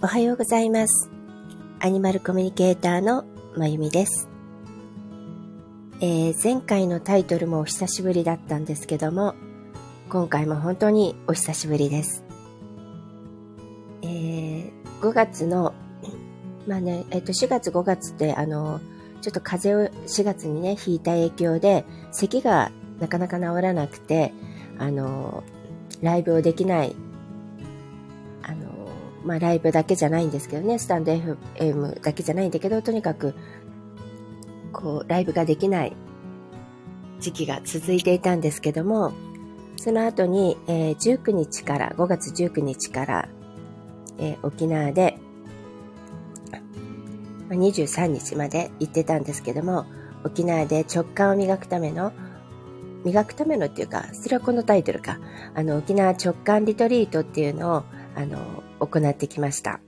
おはようございます。アニマルコミュニケーターのまゆみです。えー、前回のタイトルもお久しぶりだったんですけども、今回も本当にお久しぶりです。えー、5月の、まあね、えっ、ー、と、4月5月って、あの、ちょっと風邪を4月にね、引いた影響で、咳がなかなか治らなくて、あの、ライブをできないまあライブだけじゃないんですけどね、スタンド FM だけじゃないんだけど、とにかく、こう、ライブができない時期が続いていたんですけども、その後に、えー、19日から、5月19日から、えー、沖縄で、ま、23日まで行ってたんですけども、沖縄で直感を磨くための、磨くためのっていうか、それはこのタイトルか、あの、沖縄直感リトリートっていうのを、あの、行ってきました。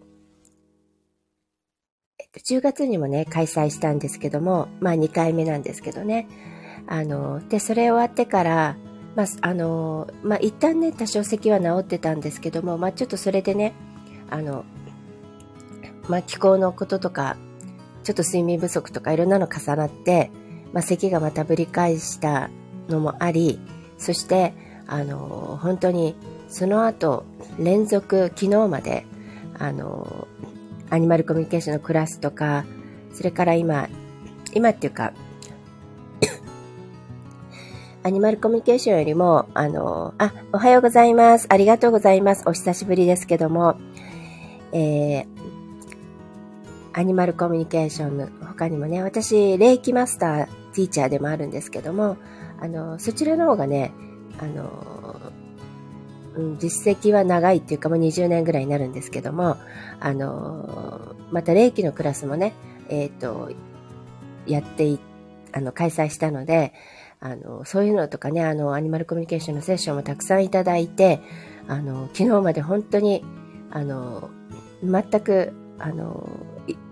えっと、10月にもね、開催したんですけども、まあ2回目なんですけどね。あの、で、それ終わってから、まあ、あの、まあ一旦ね、多少咳は治ってたんですけども、まあちょっとそれでね、あの、まあ気候のこととか、ちょっと睡眠不足とかいろんなの重なって、まあ咳がまたぶり返したのもあり、そして、あの、本当にその後、連続、昨日まで、あの、アニマルコミュニケーションのクラスとか、それから今、今っていうか、アニマルコミュニケーションよりも、あの、あ、おはようございます。ありがとうございます。お久しぶりですけども、えー、アニマルコミュニケーションの他にもね、私、霊気マスター、ティーチャーでもあるんですけども、あの、そちらの方がね、あの、うん、実績は長いっていうかもう20年ぐらいになるんですけども、あのー、また霊気のクラスもね、えっ、ー、と、やってい、あの、開催したので、あの、そういうのとかね、あの、アニマルコミュニケーションのセッションもたくさんいただいて、あの、昨日まで本当に、あの、全く、あの、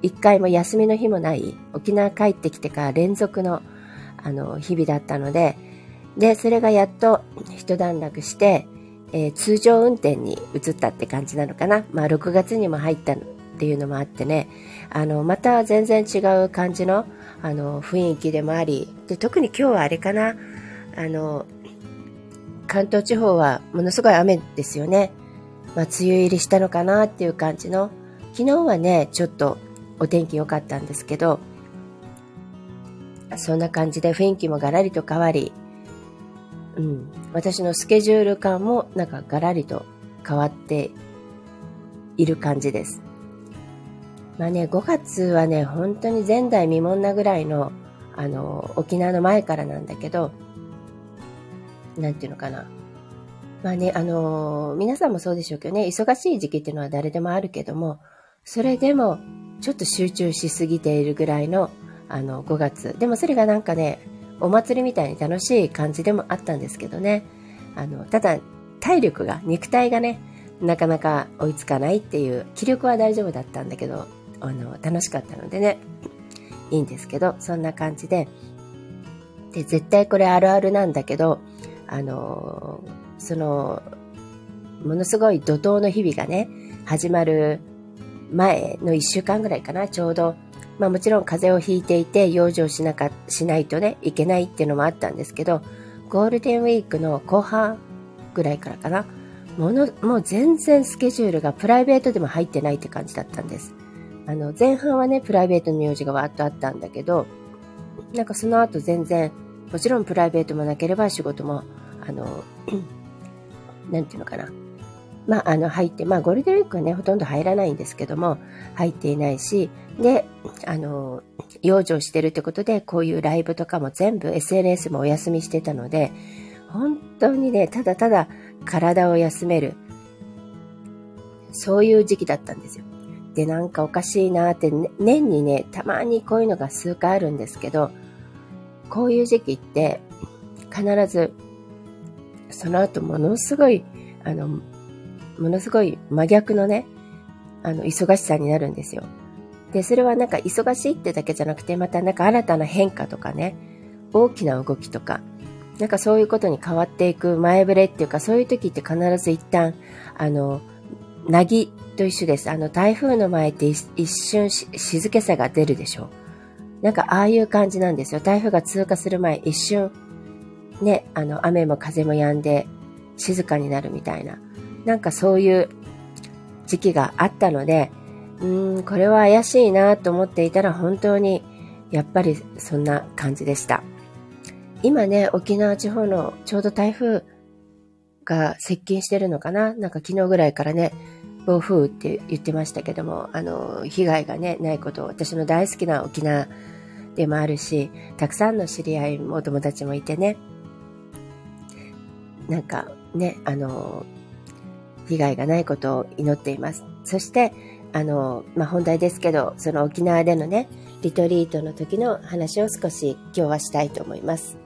一回も休みの日もない、沖縄帰ってきてから連続の、あの、日々だったので、で、それがやっと一段落して、えー、通常運転に移ったって感じなのかな。まあ、6月にも入ったっていうのもあってね、あの、また全然違う感じの、あの、雰囲気でもあり、で、特に今日はあれかな、あの、関東地方はものすごい雨ですよね。まあ、梅雨入りしたのかなっていう感じの、昨日はね、ちょっとお天気良かったんですけど、そんな感じで雰囲気もガラリと変わり、うん、私のスケジュール感もなんかガラリと変わっている感じです。まあね、5月はね、本当に前代未聞なぐらいの、あの、沖縄の前からなんだけど、なんていうのかな。まあね、あの、皆さんもそうでしょうけどね、忙しい時期っていうのは誰でもあるけども、それでもちょっと集中しすぎているぐらいの、あの、5月。でもそれがなんかね、お祭りみたいに楽しい感じでもあったんですけどね。あの、ただ、体力が、肉体がね、なかなか追いつかないっていう、気力は大丈夫だったんだけど、あの、楽しかったのでね、いいんですけど、そんな感じで、で、絶対これあるあるなんだけど、あの、その、ものすごい怒涛の日々がね、始まる前の一週間ぐらいかな、ちょうどまあもちろん風邪をひいていて養生しなか、しないとね、いけないっていうのもあったんですけど、ゴールデンウィークの後半ぐらいからかな、もの、もう全然スケジュールがプライベートでも入ってないって感じだったんです。あの、前半はね、プライベートの用事がわーっとあったんだけど、なんかその後全然、もちろんプライベートもなければ仕事も、あの、なんていうのかな、まあ、あの、入って、まあ、ゴールデンウィークはね、ほとんど入らないんですけども、入っていないし、で、あの、養生してるってことで、こういうライブとかも全部 SNS もお休みしてたので、本当にね、ただただ体を休める、そういう時期だったんですよ。で、なんかおかしいなって、ね、年にね、たまにこういうのが数回あるんですけど、こういう時期って、必ず、その後ものすごい、あの、ものすごい真逆のね、あの、忙しさになるんですよ。で、それはなんか忙しいってだけじゃなくて、またなんか新たな変化とかね、大きな動きとか、なんかそういうことに変わっていく前触れっていうか、そういう時って必ず一旦、あの、なぎと一緒です。あの、台風の前って一瞬静けさが出るでしょう。なんかああいう感じなんですよ。台風が通過する前、一瞬、ね、あの、雨も風も止んで静かになるみたいな。なんかそういう時期があったので、うーん、これは怪しいなと思っていたら本当にやっぱりそんな感じでした。今ね、沖縄地方のちょうど台風が接近してるのかな？なんか昨日ぐらいからね、暴風って言ってましたけども、あの、被害がね、ないことを私の大好きな沖縄でもあるし、たくさんの知り合いも友達もいてね、なんかね、あの、被害がないことを祈っています。そして、あの、まあ、本題ですけど、その沖縄でのね、リトリートの時の話を少し今日はしたいと思います。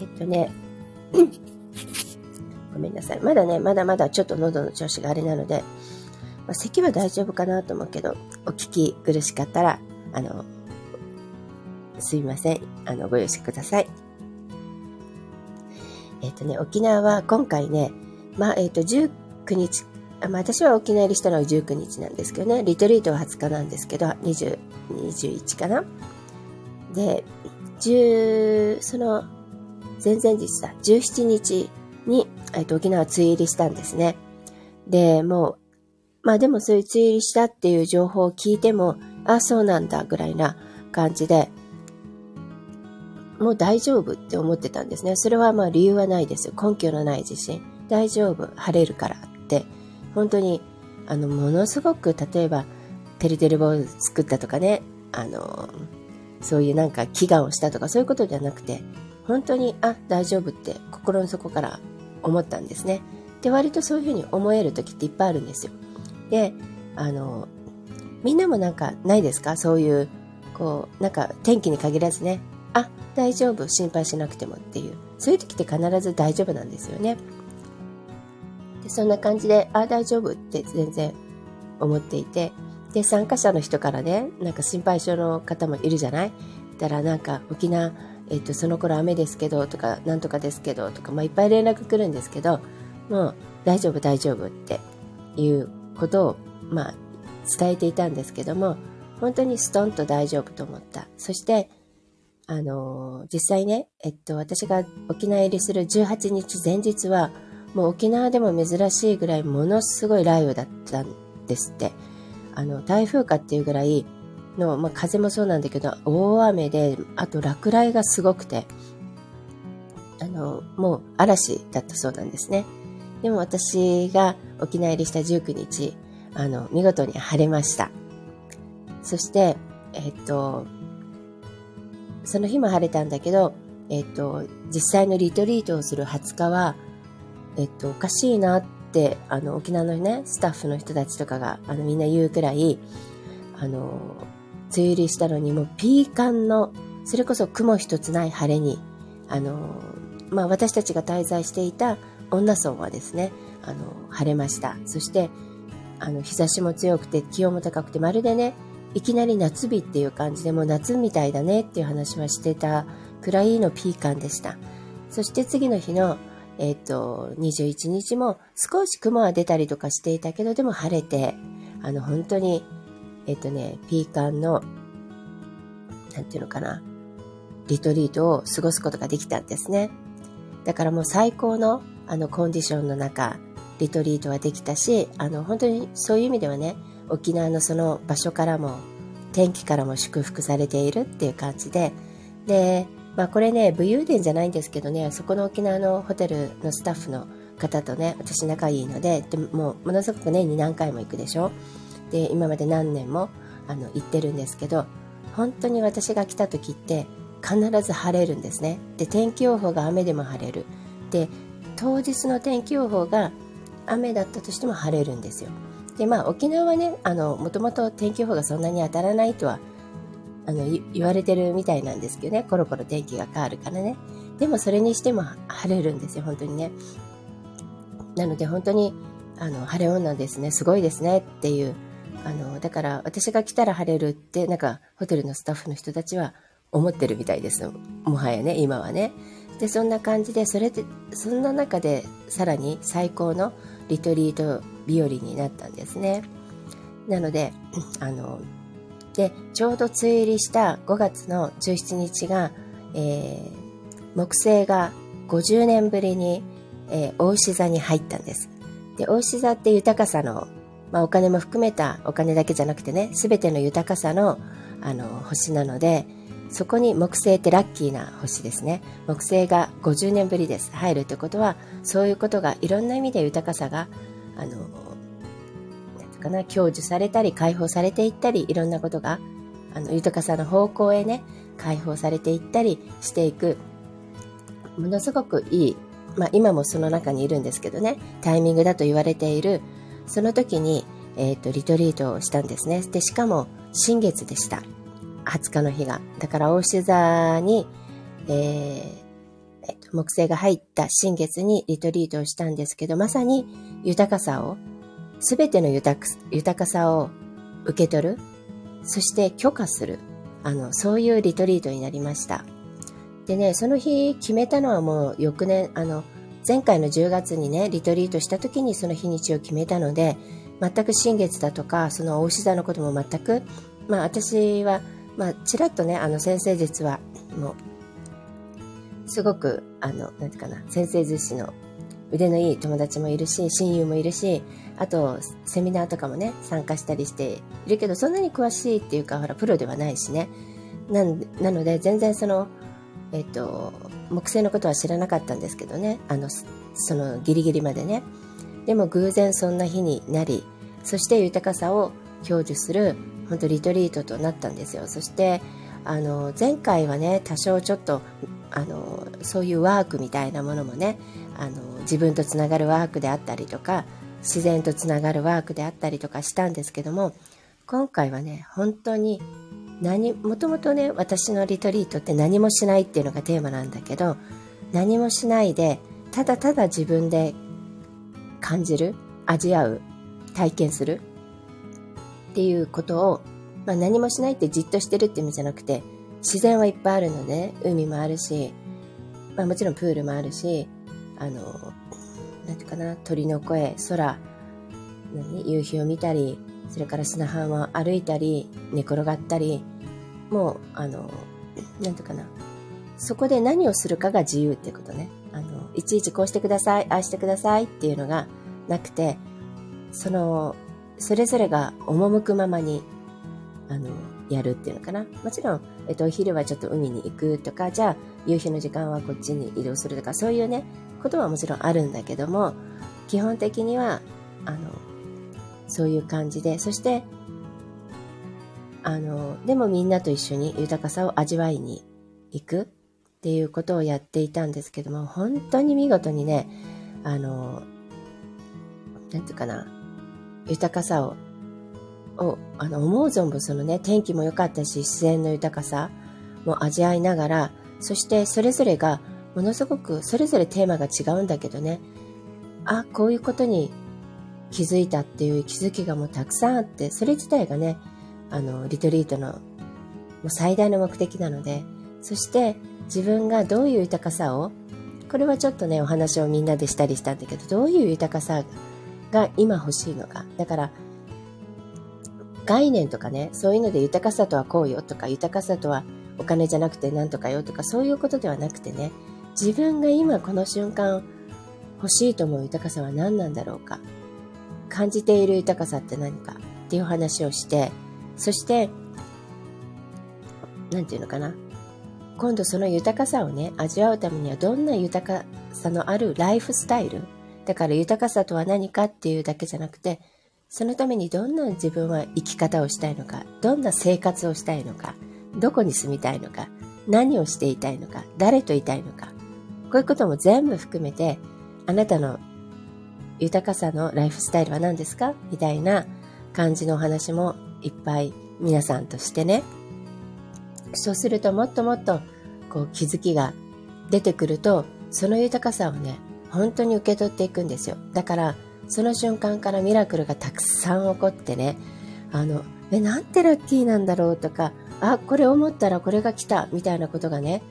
えっとね、ごめんなさい。まだね、まだまだちょっと喉の調子があれなので、まあ、咳は大丈夫かなと思うけど、お聞き苦しかったら、あの、すいません。あの、ご容赦ください。えっ、とね、沖縄は今回ね、まあ、えっ、と、19日、まあ、私は沖縄入りしたのは19日なんですけどね、リトリートは20日なんですけど、20、21かな。で、10、その、前々日だ、17日に、えっと、沖縄梅雨入りしたんですね。で、もう、まあでもそういう梅雨入りしたっていう情報を聞いても、あ、そうなんだぐらいな感じで、もう大丈夫って思ってたんですね。それはまあ理由はないです。根拠のない自信。大丈夫、晴れるからって、本当に、あの、ものすごく、例えば、てるてる棒作ったとかね、あの、そういうなんか祈願をしたとかそういうことじゃなくて、本当に、あ、大丈夫って心の底から思ったんですね。で、割とそういうふうに思える時っていっぱいあるんですよ。で、あの、みんなもなんかないですか？そういう、こう、なんか天気に限らずね、あ、大丈夫、心配しなくてもっていう、そういう時って必ず大丈夫なんですよね。でそんな感じで、ああ、大丈夫って全然思っていて、で、参加者の人からね、なんか心配性の方もいるじゃない？だからなんか沖縄、えっと、その頃雨ですけどとか、なんとかですけどとか、まあ、いっぱい連絡来るんですけど、もう大丈夫大丈夫っていうことを、まあ、伝えていたんですけども、本当にストンと大丈夫と思った。そして、あのー、実際ね、えっと、私が沖縄入りする18日前日は、もう沖縄でも珍しいぐらいものすごい雷雨だったんですって。あの、台風かっていうぐらいの、まあ、風もそうなんだけど、大雨で、あと落雷がすごくて、あの、もう嵐だったそうなんですね。でも私が沖縄入りした19日、あの、見事に晴れました。そして、えっと、その日も晴れたんだけど、えっと、実際のリトリートをする20日は、えっと、おかしいなって、あの、沖縄のね、スタッフの人たちとかが、あの、みんな言うくらい、あの、梅雨入りしたのにもうピーカンの、それこそ雲一つない晴れに、あの、まあ、私たちが滞在していた女村はですね、あの、晴れました。そして、あの、日差しも強くて気温も高くて、まるでね、いきなり夏日っていう感じでもう夏みたいだねっていう話はしてたくらいのピーカンでした。そして次の日の、えっ、と、21日も少し雲は出たりとかしていたけど、でも晴れて、あの、本当に、えっ、とね、ピーカンの、なんていうのかな、リトリートを過ごすことができたんですね。だからもう最高の、あの、コンディションの中、リトリートはできたし、あの、本当にそういう意味ではね、沖縄のその場所からも、天気からも祝福されているっていう感じで、で、まあこれね、武勇伝じゃないんですけどね、そこの沖縄のホテルのスタッフの方とね、私仲いいので、でもものすごく年に何回も行くでしょ？で、今まで何年もあの行ってるんですけど、本当に私が来た時って必ず晴れるんですね。で、天気予報が雨でも晴れる。で、当日の天気予報が雨だったとしても晴れるんですよ。で、まあ沖縄はね、あの、もともと天気予報がそんなに当たらないとはあの、言われてるみたいなんですけどね、コロコロ天気が変わるからね。でもそれにしても晴れるんですよ、本当にね。なので本当に、あの、晴れ女ですね、すごいですねっていう。あの、だから私が来たら晴れるって、なんかホテルのスタッフの人たちは思ってるみたいです。もはやね、今はね。でそんな感じでそれでそんな中でさらに最高のリトリート日和になったんですねなのであのでちょうど梅雨入りした5月の17日が、えー、木星が50年ぶりに、えー、大牛座に入ったんです。で大牛座って豊かさの、まあ、お金も含めたお金だけじゃなくてね全ての豊かさのあの星なのでそこに木星ってラッキーな星ですね。木星が50年ぶりです。入るってことはそういうことがいろんな意味で豊かさがあのかな享受されたり解放されていったりいろんなことがあの豊かさの方向へね解放されていったりしていくものすごくいい、まあ、今もその中にいるんですけどねタイミングだと言われているその時に、えーと、リトリートをしたんですね。でしかも新月でした。20日の日が。だから大牛座に、えーえー、と木星が入った新月にリトリートをしたんですけどまさに豊かさをすべての豊かさを受け取る、そして許可する、あの、そういうリトリートになりました。でね、その日決めたのはもう翌年、あの、前回の10月にね、リトリートした時にその日にちを決めたので、全く新月だとか、その大牛座のことも全く、まあ私は、まあちらっとね、あの先生術は、もう、すごく、あの、なんていうかな、先生術師の腕のいい友達もいるし、親友もいるし、あと、セミナーとかもね、参加したりしているけど、そんなに詳しいっていうか、ほら、プロではないしね。ななので、全然その、えっと、木星のことは知らなかったんですけどね、あの、そのギリギリまでね。でも偶然そんな日になり、そして豊かさを享受する、本当リトリートとなったんですよ。そして、あの、前回はね、多少ちょっと、あの、そういうワークみたいなものもね、あの、自分とつながるワークであったりとか、自然とつながるワークであったりとかしたんですけども今回はね本当に何もともとね私のリトリートって何もしないっていうのがテーマなんだけど何もしないでただただ自分で感じる味わう体験するっていうことを、まあ、何もしないってじっとしてるって意味じゃなくて自然はいっぱいあるので、ね、海もあるし、まあ、もちろんプールもあるしあのなんてかな、鳥の声、空、何夕日を見たり、それから砂浜を歩いたり、寝転がったり、もう、あの、なんてかな、そこで何をするかが自由ってことね。あの、いちいちこうしてください、ああしてくださいっていうのがなくて、その、それぞれが赴くままに、あの、やるっていうのかな。もちろん、えっと、お昼はちょっと海に行くとか、じゃあ、夕日の時間はこっちに移動するとか、そういうね、ことはもちろんあるんだけども基本的にはあのそういう感じでそしてあのでもみんなと一緒に豊かさを味わいに行くっていうことをやっていたんですけども本当に見事にねあのなんていうかな豊かさををあの思う存分そのね天気も良かったし自然の豊かさも味わいながらそしてそれぞれがものすごくそれぞれテーマが違うんだけどね。あこういうことに気づいたっていう気づきがもうたくさんあってそれ自体がねあのリトリートのもう最大の目的なのでそして自分がどういう豊かさをこれはちょっとねお話をみんなでしたりしたんだけどどういう豊かさが今欲しいのか。だから概念とかねそういうので豊かさとはこうよとか豊かさとはお金じゃなくてなんとかよとかそういうことではなくてね自分が今この瞬間欲しいと思う豊かさは何なんだろうか？感じている豊かさって何か？っていう話をしてそして何て言うのかな？今度その豊かさをね味わうためにはどんな豊かさのあるライフスタイル？だから豊かさとは何かっていうだけじゃなくてそのためにどんな自分は生き方をしたいのか？どんな生活をしたいのか？どこに住みたいのか？何をしていたいのか？誰といたいのか？こういうことも全部含めて、あなたの豊かさのライフスタイルは何ですか？みたいな感じのお話もいっぱい皆さんとしてね。そうするともっともっとこう気づきが出てくると、その豊かさをね、本当に受け取っていくんですよ。だから、その瞬間からミラクルがたくさん起こってね、あの、え、なんてラッキーなんだろうとか、あ、これ思ったらこれが来たみたいなことがね、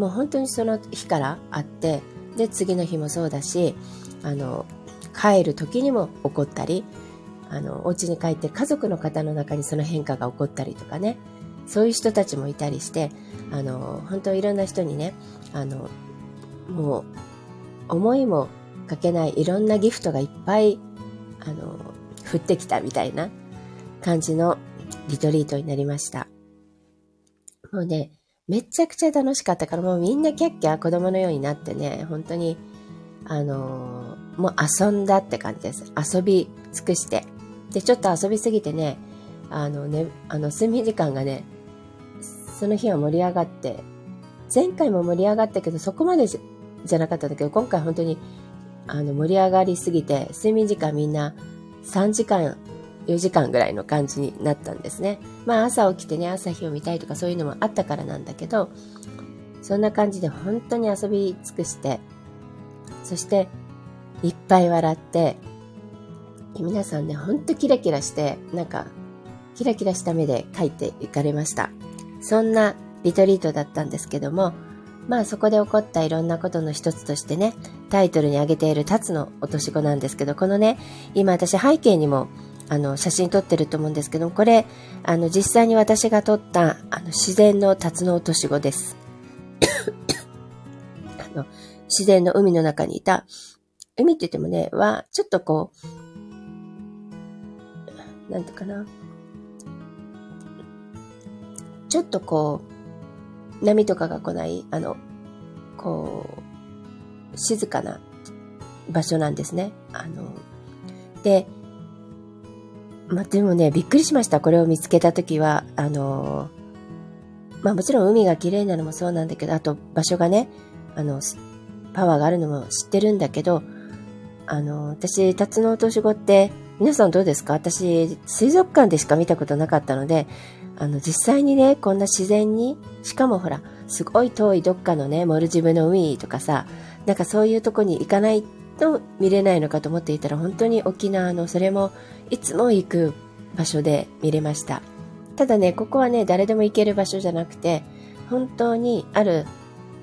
もう本当にその日からあって、で、次の日もそうだし、あの、帰る時にも起こったり、あの、お家に帰って家族の方の中にその変化が起こったりとかね、そういう人たちもいたりして、あの、本当いろんな人にね、あの、もう、思いもかけないいろんなギフトがいっぱい、あの、降ってきたみたいな感じのリトリートになりました。もうね、めちゃくちゃ楽しかったから、もうみんなキャッキャ子供のようになってね、本当に、あのー、もう遊んだって感じです。遊び尽くして。で、ちょっと遊びすぎてね、あのね、あの、睡眠時間がね、その日は盛り上がって、前回も盛り上がったけど、そこまでじゃなかったんだけど、今回本当に、あの、盛り上がりすぎて、睡眠時間みんな3時間4時間ぐらいの感じになったんですね。まあ朝起きてね、朝日を見たいとかそういうのもあったからなんだけど、そんな感じで本当に遊び尽くして、そしていっぱい笑って、皆さんね、ほんとキラキラして、なんか、キラキラした目で書いていかれました。そんなリトリートだったんですけども、まあそこで起こったいろんなことの一つとしてね、タイトルに挙げているタツの落とし子なんですけど、このね、今私背景にもあの、写真撮ってると思うんですけども、これ、あの、実際に私が撮った、あの、自然の辰の落とし子です。あの、自然の海の中にいた、海って言ってもね、は、ちょっとこう、なんてかな。ちょっとこう、波とかが来ない、あの、こう、静かな場所なんですね。あの、で、まあ、でもね、びっくりしました。これを見つけたときは、あのー、まあもちろん海が綺麗なのもそうなんだけど、あと場所がね、あの、パワーがあるのも知ってるんだけど、あの、私、タツノオトシゴって、皆さんどうですか？私、水族館でしか見たことなかったので、あの、実際にね、こんな自然に、しかもほら、すごい遠いどっかのね、モルジブの海とかさ、なんかそういうとこに行かないと見れないのかと思っていたら本当に沖縄のそれもいつも行く場所で見れました。ただねここはね誰でも行ける場所じゃなくて本当にある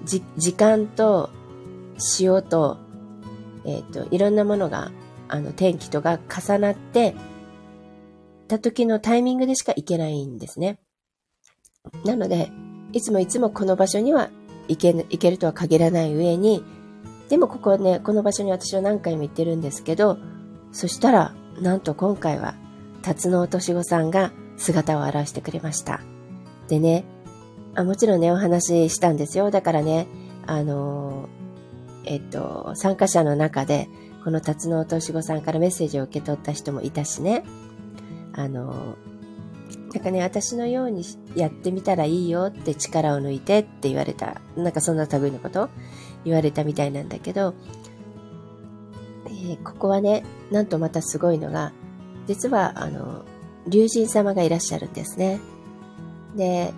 時間と潮と,、えっ、ー、といろんなものがあの天気とが重なってた時のタイミングでしか行けないんですね。なのでいつもいつもこの場所には行け行けるとは限らない上にでもここね、この場所に私は何回も行ってるんですけど、そしたら、なんと今回は、辰野敏子さんが姿を現してくれました。でね、あもちろんね、お話ししたんですよ。だからね、あのえっと、参加者の中で、この辰野敏子さんからメッセージを受け取った人もいたしね、あのなんかね、私のようにやってみたらいいよって力を抜いてって言われた。なんかそんな類のこと言われたみたいなんだけど、えー、ここはね、なんとまたすごいのが、実は、あの、竜神様がいらっしゃるんですね。で、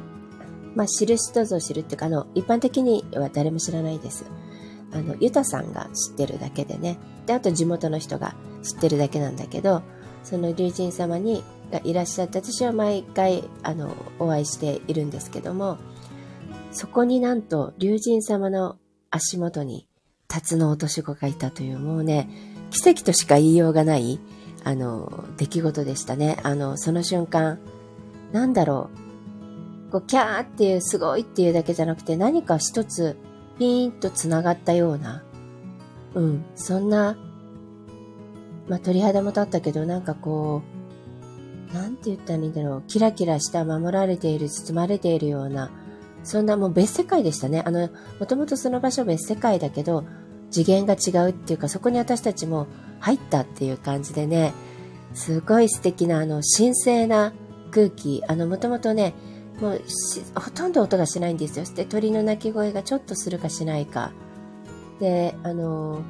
まあ、知る人ぞ知るっていうか、あの、一般的には誰も知らないです。あの、ユタさんが知ってるだけでね。で、あと地元の人が知ってるだけなんだけど、その竜神様に、がいらっしゃって、私は毎回、あの、お会いしているんですけども、そこになんと、竜神様の足元に辰の落とし子がいたという、もうね、奇跡としか言いようがない、あの、出来事でしたね。あの、その瞬間、なんだろう、こう、キャーっていう、すごいっていうだけじゃなくて、何か一つ、ピーンと繋がったような、うん、そんな、まあ、鳥肌も立ったけど、なんかこう、なんて言ったらいいんだろう、キラキラした守られている、包まれているような、そんなもう別世界でしたね。あの、もともとその場所別世界だけど、次元が違うっていうか、そこに私たちも入ったっていう感じでね、すごい素敵な、あの、神聖な空気。あの、もともとね、もうほとんど音がしないんですよ。で、鳥の鳴き声がちょっとするかしないか。で、あの、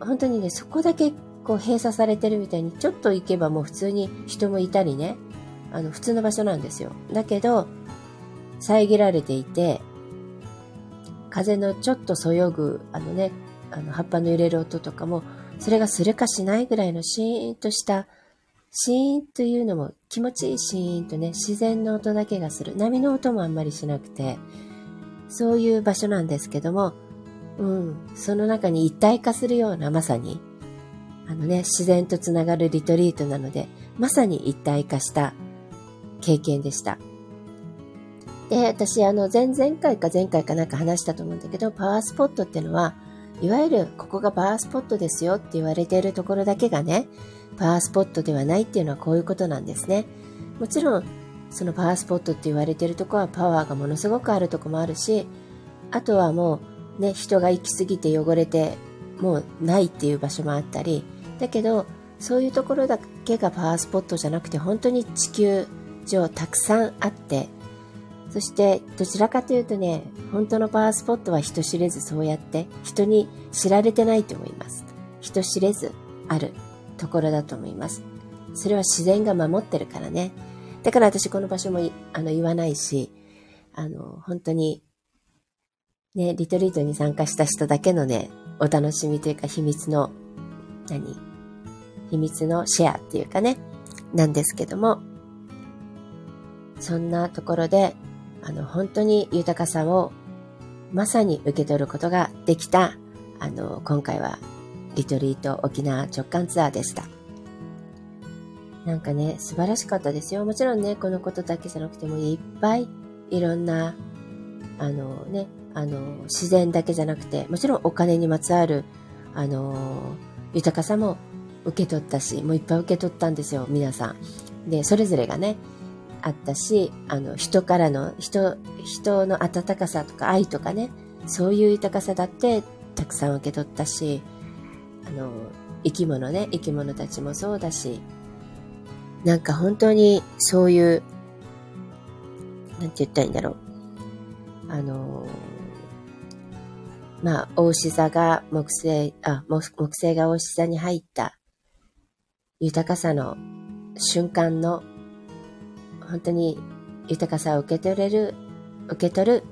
本当にね、そこだけこう閉鎖されてるみたいに、ちょっと行けばもう普通に人もいたりね、あの、普通の場所なんですよ。だけど、遮られていて、風のちょっとそよぐ、あのね、あの葉っぱの揺れる音とかも、それがするかしないぐらいのシーンとした、シーンというのも気持ちいいシーンとね、自然の音だけがする。波の音もあんまりしなくて、そういう場所なんですけども、うん、その中に一体化するようなまさに、あのね、自然とつながるリトリートなので、まさに一体化した経験でした。で、私、あの、前々回か前回かなんか話したと思うんだけど、パワースポットってのは、いわゆるここがパワースポットですよって言われているところだけがね、パワースポットではないっていうのはこういうことなんですね。もちろん、そのパワースポットって言われているところはパワーがものすごくあるとこもあるし、あとはもうね、人が行き過ぎて汚れてもうないっていう場所もあったり、だけど、そういうところだけがパワースポットじゃなくて、本当に地球上たくさんあって、そしてどちらかというとね、本当のパワースポットは人知れずそうやって人に知られてないと思います。人知れずあるところだと思います。それは自然が守ってるからね。だから私この場所もあの言わないし、あの、本当にね、リトリートに参加した人だけのね、お楽しみというか秘密の、何？秘密のシェアっていうかね、なんですけども、そんなところであの、本当に豊かさをまさに受け取ることができた、あの、今回はリトリート沖縄直感ツアーでした。なんかね、素晴らしかったですよ。もちろんね、このことだけじゃなくてもいっぱいいろんな、あのね、あの、自然だけじゃなくて、もちろんお金にまつわる、あの、豊かさも受け取ったし、もういっぱい受け取ったんですよ、皆さん。で、それぞれがね、あったし、あの、人からの、人、人の温かさとか愛とかね、そういう豊かさだってたくさん受け取ったし、あの、生き物ね、生き物たちもそうだし、なんか本当にそういう、なんて言ったらいいんだろう。あの、まあ、大志座が木星、あ、木星が大志座に入った豊かさの瞬間の本当に豊かさを受け取れる、受け取る、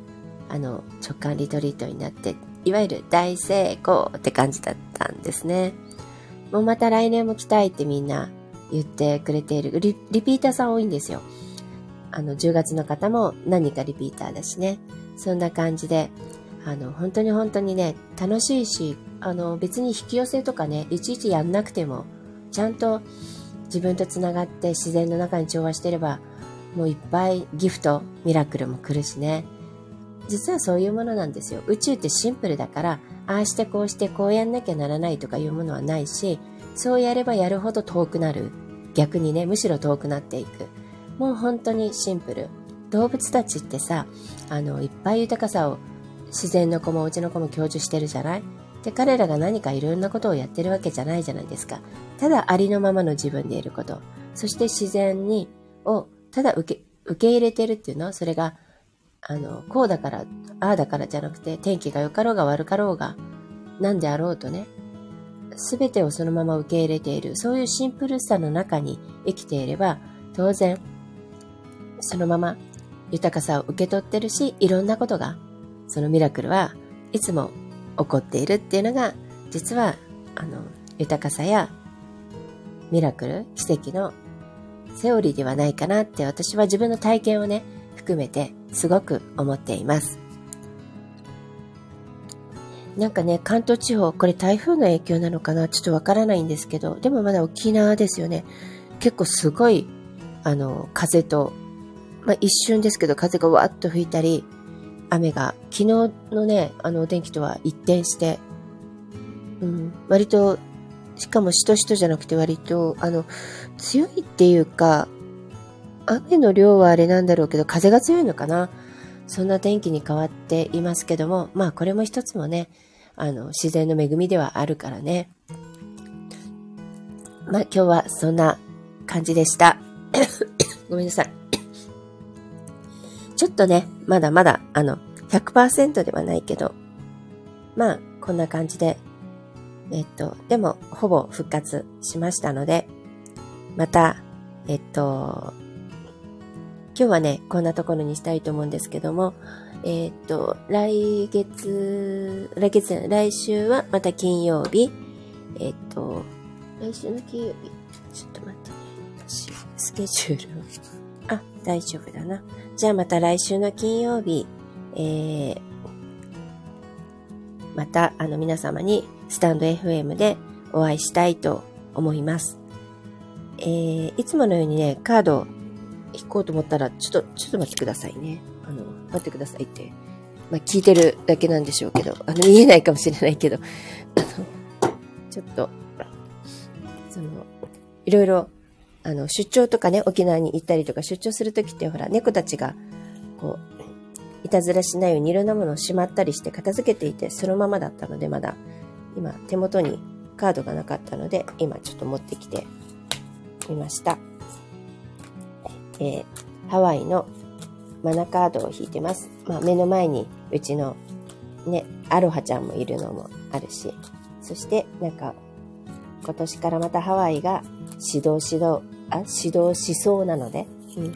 あの、直感リトリートになって、いわゆる大成功って感じだったんですね。もうまた来年も来たいってみんな言ってくれているリ。リピーターさん多いんですよ。あの、10月の方も何かリピーターだしね。そんな感じで、あの、本当に本当にね、楽しいし、あの、別に引き寄せとかね、いちいちやんなくても、ちゃんと自分と繋がって自然の中に調和してれば、もういっぱいギフト、ミラクルも来るしね。実はそういうものなんですよ。宇宙ってシンプルだから、ああしてこうしてこうやんなきゃならないとかいうものはないし、そうやればやるほど遠くなる。逆にね、むしろ遠くなっていく。もう本当にシンプル。動物たちってさ、あの、いっぱい豊かさを自然の子もうちの子も享受してるじゃない？で、彼らが何かいろんなことをやってるわけじゃないじゃないですか。ただありのままの自分でいること。そして自然に、をただ受け、受け入れてるっていうのそれが、あの、こうだから、ああだからじゃなくて、天気が良かろうが悪かろうが、何であろうとね、すべてをそのまま受け入れている、そういうシンプルさの中に生きていれば、当然、そのまま豊かさを受け取ってるし、いろんなことが、そのミラクルはいつも起こっているっていうのが、実は、あの、豊かさやミラクル、奇跡のセオリーではないかなって私は自分の体験をね、含めてすごく思っています。なんかね、関東地方、これ台風の影響なのかなちょっとわからないんですけど、でもまだ沖縄ですよね。結構すごい、あの、風と、まあ、一瞬ですけど風がわっと吹いたり、雨が昨日のね、あのお天気とは一転して、うん、割としかもしとしとじゃなくて割と、あの、強いっていうか、雨の量はあれなんだろうけど、風が強いのかなそんな天気に変わっていますけども、まあこれも一つもね、あの、自然の恵みではあるからね。まあ今日はそんな感じでした。ごめんなさい。ちょっとね、まだまだ、あの、100%ではないけど、まあ、こんな感じでえっと、でも、ほぼ復活しましたので、また、えっと、今日はね、こんなところにしたいと思うんですけども、えっと、来月、来月、来週はまた金曜日、えっと、来週の金曜日、ちょっと待ってね、スケジュールあ、大丈夫だな。じゃあまた来週の金曜日、えー、また、あの、皆様にスタンド FM でお会いしたいと思います。えー、いつものようにね、カード引こうと思ったら、ちょっと、ちょっと待ってくださいね。あの、待ってくださいって。まあ、聞いてるだけなんでしょうけど、あの、見えないかもしれないけど、あの、ちょっと、その、いろいろ、あの、出張とかね、沖縄に行ったりとか、出張するときって、ほら、猫たちが、こう、いたずらしないようにいろんなものをしまったりして片付けていて、そのままだったので、まだ、今、手元にカードがなかったので、今ちょっと持ってきてみました。えー、ハワイのマナカードを引いてます。まあ、目の前にうちのね、アロハちゃんもいるのもあるし、そしてなんか今年からまたハワイが指導指導、あ、指導しそうなので、うん、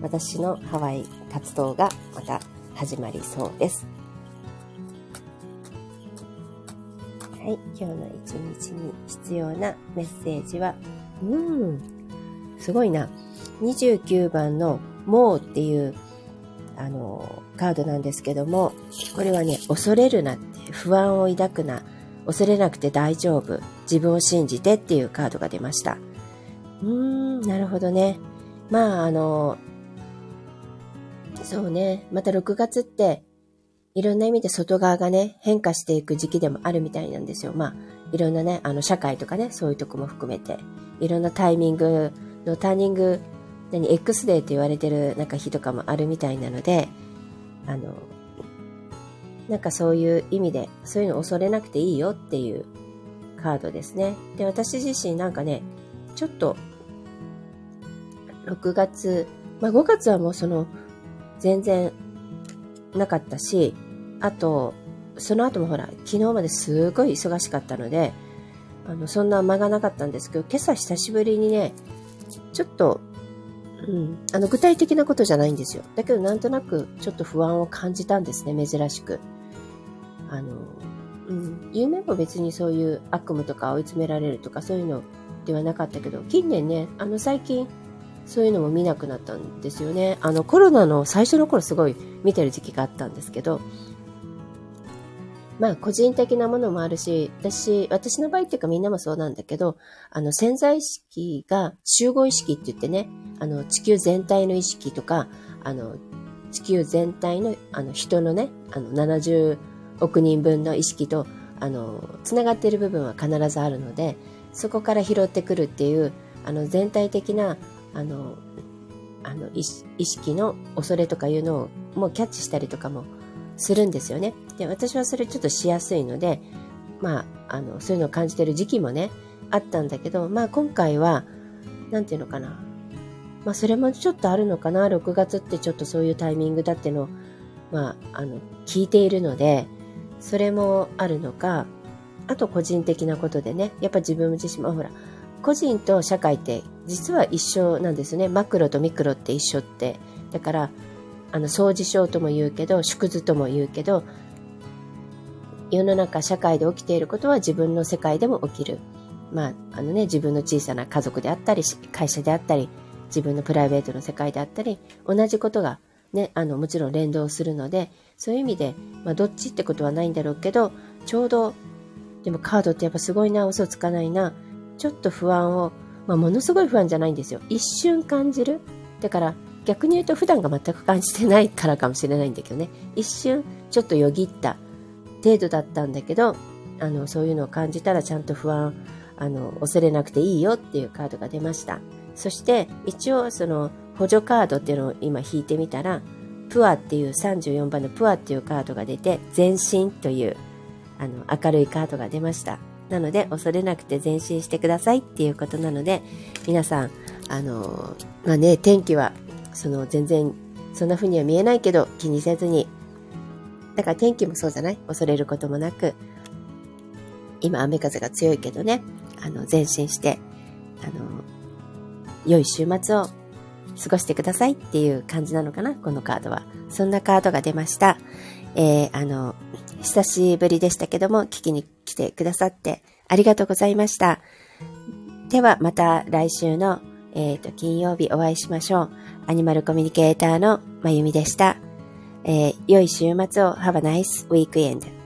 私のハワイ活動がまた始まりそうです。はい、今日の一日に必要なメッセージは、うん、すごいな。29番のもうっていうあのカードなんですけども、これはね、恐れるなって、不安を抱くな、恐れなくて大丈夫、自分を信じてっていうカードが出ました。うーん、なるほどね。まあ、あの、そうね、また6月っていろんな意味で外側がね、変化していく時期でもあるみたいなんですよ。まあ、いろんなね、あの、社会とかね、そういうとこも含めて、いろんなタイミングのターニング、何、X デーと言われてるなんか日とかもあるみたいなので、あの、なんかそういう意味で、そういうの恐れなくていいよっていうカードですね。で、私自身なんかね、ちょっと、6月、まあ5月はもうその、全然なかったし、あと、その後もほら、昨日まですごい忙しかったので、あの、そんな間がなかったんですけど、今朝久しぶりにね、ちょっと、うん、あの、具体的なことじゃないんですよ。だけど、なんとなく、ちょっと不安を感じたんですね、珍しく。あの、うん、夢も別にそういう悪夢とか追い詰められるとかそういうのではなかったけど、近年ね、あの、最近、そういうのも見なくなったんですよね。あのコロナの最初の頃すごい見てる時期があったんですけど、まあ個人的なものもあるし、私、私の場合っていうかみんなもそうなんだけど、あの潜在意識が集合意識って言ってね、あの地球全体の意識とか、あの地球全体のあの人のね、あの70億人分の意識と、あの、つながっている部分は必ずあるので、そこから拾ってくるっていう、あの全体的なあの、あの意識の恐れとかいうのをもうキャッチしたりとかもするんですよね。で、私はそれちょっとしやすいので、まあ、あの、そういうのを感じてる時期もね、あったんだけど、まあ今回は、なんていうのかな。まあそれもちょっとあるのかな。6月ってちょっとそういうタイミングだってのまあ、あの、聞いているので、それもあるのか、あと個人的なことでね、やっぱ自分自身もほら、個人と社会って実は一緒なんですね。マクロとミクロって一緒って。だから、あの、掃除症とも言うけど、縮図とも言うけど、世の中、社会で起きていることは自分の世界でも起きる。まあ、あのね、自分の小さな家族であったり、会社であったり、自分のプライベートの世界であったり、同じことがね、あの、もちろん連動するので、そういう意味で、まあ、どっちってことはないんだろうけど、ちょうど、でもカードってやっぱすごいな、嘘つかないな。ちょっと不安を、まあ、ものすごい不安じゃないんですよ。一瞬感じる。だから逆に言うと普段が全く感じてないからかもしれないんだけどね。一瞬ちょっとよぎった程度だったんだけど、あの、そういうのを感じたらちゃんと不安、あの、恐れなくていいよっていうカードが出ました。そして一応その補助カードっていうのを今引いてみたら、プアっていう34番のプアっていうカードが出て、前進というあの明るいカードが出ました。なので、恐れなくて前進してくださいっていうことなので、皆さん、あの、まあね、天気は、その全然、そんな風には見えないけど、気にせずに、だから天気もそうじゃない？恐れることもなく、今雨風が強いけどね、あの、前進して、あの、良い週末を過ごしてくださいっていう感じなのかな、このカードは。そんなカードが出ました。えー、あの、久しぶりでしたけども、聞きに来てくださってありがとうございました。ではまた来週の、えっ、ー、と金曜日お会いしましょう。アニマルコミュニケーターのまゆみでした。えー、良い週末を Have a nice weekend.